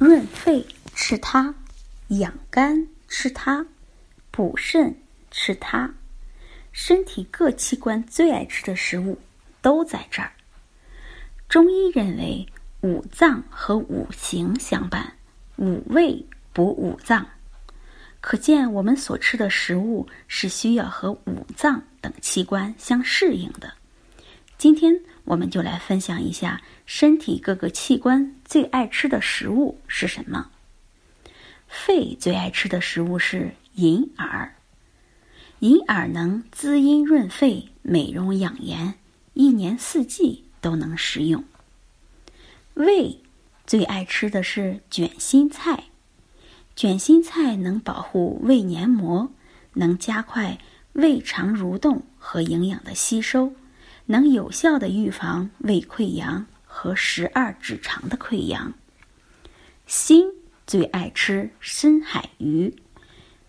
润肺吃它，养肝吃它，补肾吃它。身体各器官最爱吃的食物都在这儿。中医认为五脏和五行相伴，五味补五脏，可见我们所吃的食物是需要和五脏等器官相适应的。今天我们就来分享一下身体各个器官最爱吃的食物是什么。肺最爱吃的食物是银耳。银耳能滋阴润肺、美容养颜，一年四季都能食用。胃最爱吃的是卷心菜，卷心菜能保护胃黏膜，能加快胃肠蠕动和营养的吸收，能有效的预防胃溃疡和十二指肠的溃疡。心最爱吃深海鱼，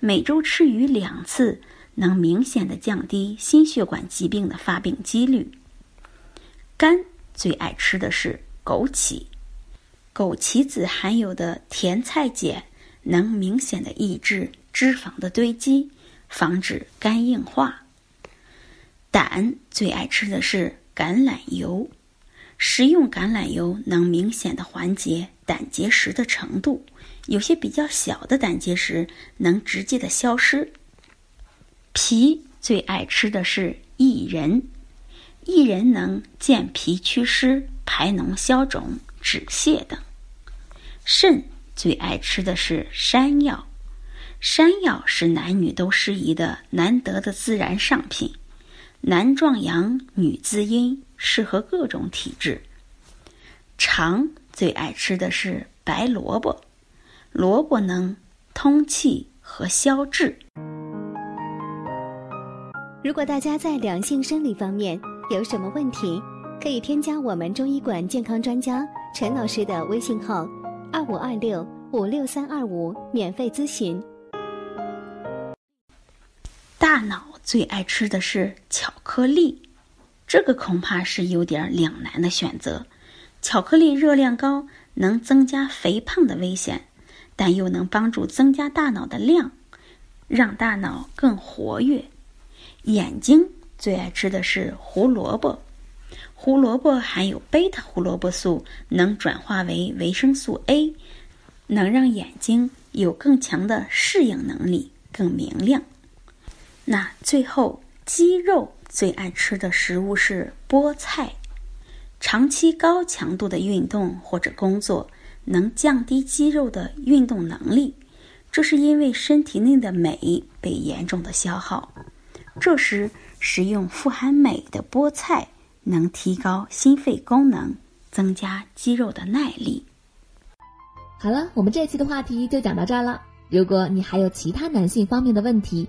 每周吃鱼两次。能明显的降低心血管疾病的发病几率。肝最爱吃的是枸杞，枸杞子含有的甜菜碱能明显的抑制脂肪的堆积，防止肝硬化。胆最爱吃的是橄榄油，食用橄榄油能明显的缓解胆结石的程度，有些比较小的胆结石能直接的消失。脾最爱吃的是薏仁，薏仁能健脾祛湿、排脓消肿、止泻等。肾最爱吃的是山药，山药是男女都适宜的难得的自然上品，男壮阳，女滋阴，适合各种体质。肠最爱吃的是白萝卜，萝卜能通气和消滞。如果大家在两性生理方面有什么问题，可以添加我们中医馆健康专家陈老师的微信号：二五二六五六三二五，免费咨询。大脑最爱吃的是巧克力，这个恐怕是有点两难的选择。巧克力热量高，能增加肥胖的危险，但又能帮助增加大脑的量，让大脑更活跃。眼睛最爱吃的是胡萝卜，胡萝卜含有贝塔胡萝卜素，能转化为维生素 A，能让眼睛有更强的适应能力，更明亮。那最后，肌肉最爱吃的食物是菠菜。长期高强度的运动或者工作，能降低肌肉的运动能力，这是因为身体内的镁被严重的消耗。这时，食用富含镁的菠菜能提高心肺功能，增加肌肉的耐力。好了，我们这期的话题就讲到这儿了。如果你还有其他男性方面的问题，